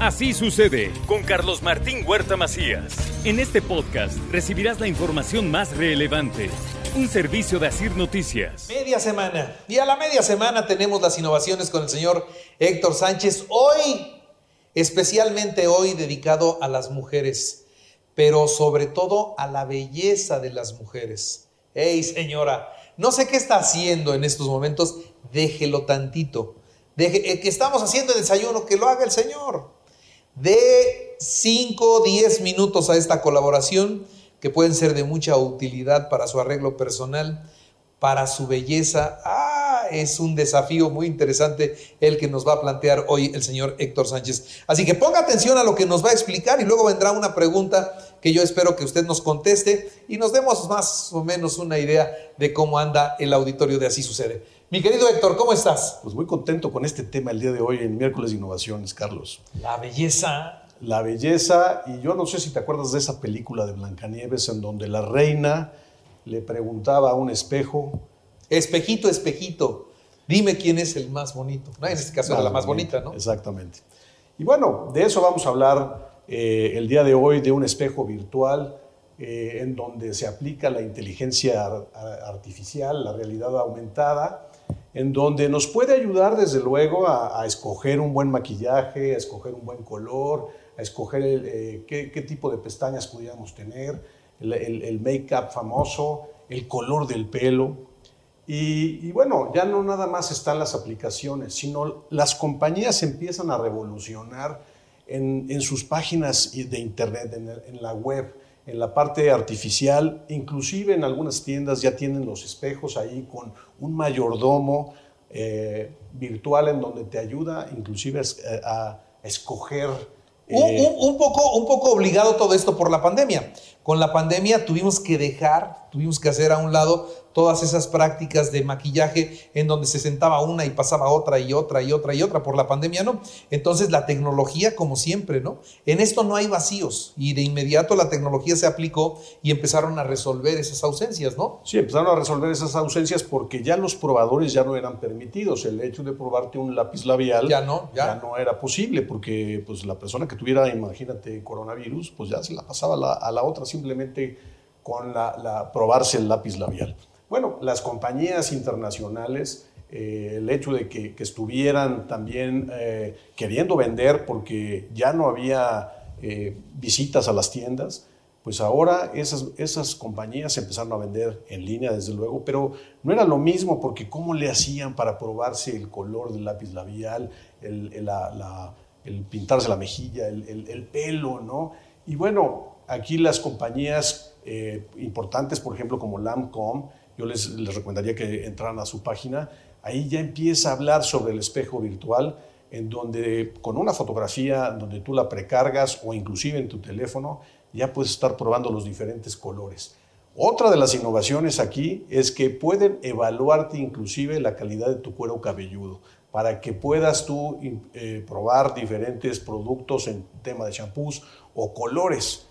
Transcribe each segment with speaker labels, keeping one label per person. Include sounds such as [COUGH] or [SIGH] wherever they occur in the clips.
Speaker 1: Así sucede con Carlos Martín Huerta Macías. En este podcast recibirás la información más relevante. Un servicio de Asir Noticias.
Speaker 2: Media semana. Y a la media semana tenemos las innovaciones con el señor Héctor Sánchez. Hoy, especialmente hoy, dedicado a las mujeres, pero sobre todo a la belleza de las mujeres. Hey, señora, no sé qué está haciendo en estos momentos, déjelo tantito. Deje, eh, que estamos haciendo el desayuno, que lo haga el señor. De 5 10 minutos a esta colaboración que pueden ser de mucha utilidad para su arreglo personal, para su belleza. Ah, es un desafío muy interesante el que nos va a plantear hoy el señor Héctor Sánchez. Así que ponga atención a lo que nos va a explicar y luego vendrá una pregunta que yo espero que usted nos conteste y nos demos más o menos una idea de cómo anda el auditorio de Así Sucede. Mi querido Héctor, ¿cómo estás?
Speaker 3: Pues muy contento con este tema el día de hoy en Miércoles de Innovaciones, Carlos.
Speaker 2: La belleza.
Speaker 3: La belleza, y yo no sé si te acuerdas de esa película de Blancanieves en donde la reina le preguntaba a un espejo.
Speaker 2: Espejito, espejito, dime quién es el más bonito. En este caso era la más bonita, ¿no?
Speaker 3: Exactamente. Y bueno, de eso vamos a hablar eh, el día de hoy, de un espejo virtual eh, en donde se aplica la inteligencia artificial, la realidad aumentada en donde nos puede ayudar desde luego a, escoger un buen maquillaje, a escoger un buen color, a escoger eh, qué, tipo de pestañas pudiéramos tener, el, make-up famoso, el color del pelo. Y, bueno, ya no nada más están las aplicaciones, sino las compañías empiezan a revolucionar en, sus páginas de internet, en la web en la parte artificial, inclusive en algunas tiendas ya tienen los espejos ahí con un mayordomo eh, virtual en donde te ayuda inclusive a, escoger.
Speaker 2: Eh, un, poco, un poco obligado todo esto por la pandemia. Con la pandemia tuvimos que dejar, tuvimos que hacer a un lado todas esas prácticas de maquillaje en donde se sentaba una y pasaba otra y otra y otra y otra por la pandemia, ¿no? Entonces la tecnología, como siempre, ¿no? En esto no hay vacíos y de inmediato la tecnología se aplicó y empezaron a resolver esas ausencias, ¿no?
Speaker 3: Sí, empezaron a resolver esas ausencias porque ya los probadores ya no eran permitidos. El hecho de probarte un lápiz labial
Speaker 2: ya no,
Speaker 3: ya. no era posible porque pues la persona que tuviera, imagínate, coronavirus, pues ya se la pasaba a la, otra simplemente con la probarse el lápiz labial. Bueno, las compañías internacionales, eh, el hecho de que, estuvieran también eh, queriendo vender porque ya no había eh, visitas a las tiendas, pues ahora esas, esas compañías empezaron a vender en línea, desde luego, pero no era lo mismo porque cómo le hacían para probarse el color del lápiz labial, el, pintarse la mejilla, el, pelo, ¿no? Y bueno, aquí las compañías importantes, por ejemplo, como Lancome, yo les, recomendaría que entraran a su página. Ahí ya empieza a hablar sobre el espejo virtual, en donde con una fotografía, donde tú la precargas o inclusive en tu teléfono, ya puedes estar probando los diferentes colores. Otra de las innovaciones aquí es que pueden evaluarte inclusive la calidad de tu cuero cabelludo para que puedas tú eh, probar diferentes productos en tema de champús o colores.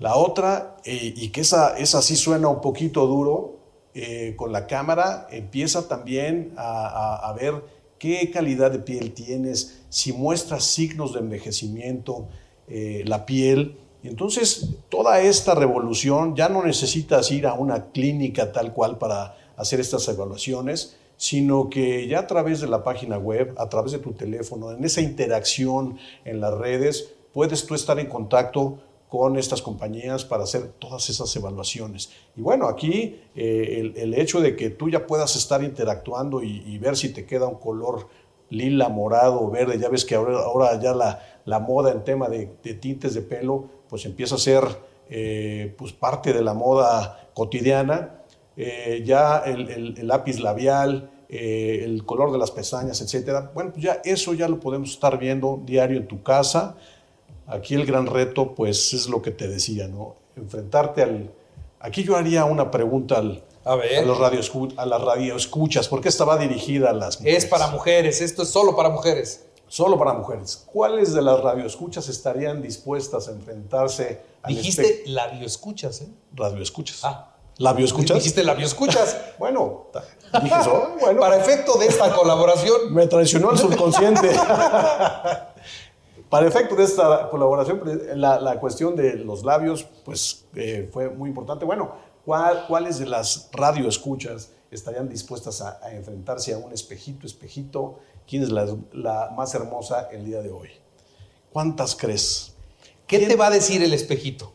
Speaker 3: La otra, eh, y que esa, esa sí suena un poquito duro, eh, con la cámara empieza también a, ver qué calidad de piel tienes, si muestras signos de envejecimiento, eh, la piel. Entonces, toda esta revolución ya no necesitas ir a una clínica tal cual para hacer estas evaluaciones, sino que ya a través de la página web, a través de tu teléfono, en esa interacción en las redes, puedes tú estar en contacto con estas compañías para hacer todas esas evaluaciones. Y bueno, aquí eh, el, hecho de que tú ya puedas estar interactuando y, ver si te queda un color lila, morado, verde, ya ves que ahora, ya la, la, moda en tema de, tintes de pelo, pues empieza a ser eh, pues parte de la moda cotidiana. Eh, ya el, lápiz labial, el color de las pestañas, etcétera. Bueno, pues ya eso ya lo podemos estar viendo diario en tu casa. Aquí el gran reto, pues, es lo que te decía, ¿no? Enfrentarte al... Aquí yo haría una pregunta al,
Speaker 2: A ver.
Speaker 3: los radioescu- a las radioescuchas, porque esta va dirigida a las mujeres.
Speaker 2: Es para mujeres, esto es solo para mujeres.
Speaker 3: Solo para mujeres. ¿Cuáles de las radioescuchas estarían dispuestas a enfrentarse al
Speaker 2: Dijiste labio escuchas, ¿eh?
Speaker 3: radioescuchas?
Speaker 2: Ah.
Speaker 3: ¿Labioescuchas?
Speaker 2: Dijiste labio escuchas. [LAUGHS]
Speaker 3: Bueno, dije eso. Bueno,
Speaker 2: Para efecto de esta colaboración,
Speaker 3: me traicionó el subconsciente. [LAUGHS] Para efecto de esta colaboración, la, la cuestión de los labios, pues eh, fue muy importante. Bueno, ¿cuál- ¿cuáles de las radioescuchas estarían dispuestas a, a enfrentarse a un espejito, espejito? ¿Quién es la, la más hermosa el día de hoy? ¿Cuántas crees?
Speaker 2: ¿qué te va a decir el espejito?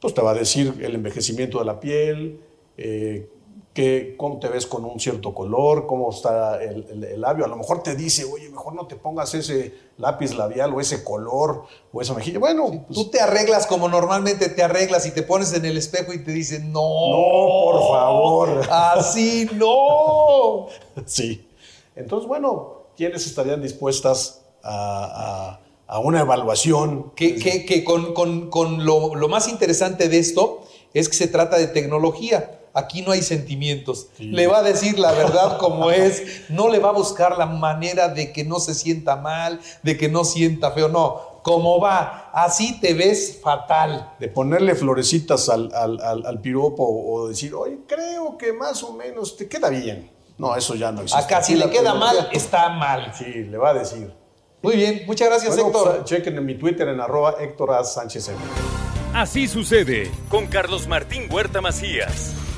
Speaker 3: Pues te va a decir el envejecimiento de la piel, eh, que, cómo te ves con un cierto color, cómo está el, el- el labio. A lo mejor te dice, oye, mejor no te pongas ese lápiz labial o ese color o esa mejilla. Bueno, pues,
Speaker 2: Tú te arreglas como normalmente te arreglas y te pones en el espejo y te dicen, no,
Speaker 3: No, por favor.
Speaker 2: así no. [LAUGHS]
Speaker 3: sí. Entonces, bueno, ¿quiénes estarían dispuestas a, a- a una evaluación?
Speaker 2: Que, que- que con, con- con lo, lo más interesante de esto es que se trata de tecnología. Aquí no hay sentimientos.
Speaker 3: Sí.
Speaker 2: Le va a decir la verdad como es. No le va a buscar la manera de que no se sienta mal, de que no sienta feo. No, como va. Así te ves fatal.
Speaker 3: de ponerle florecitas al, al- al- al piropo o decir, oye, creo que más o menos te queda bien. No, eso ya no existe.
Speaker 2: Acá si le queda mal, está mal.
Speaker 3: Sí, le va a decir.
Speaker 2: Muy bien, muchas gracias
Speaker 3: Bueno,
Speaker 2: Héctor.
Speaker 3: pues, chequen en mi Twitter en arroba Héctor A. Sánchez M.
Speaker 1: Así sucede con Carlos Martín Huerta Macías.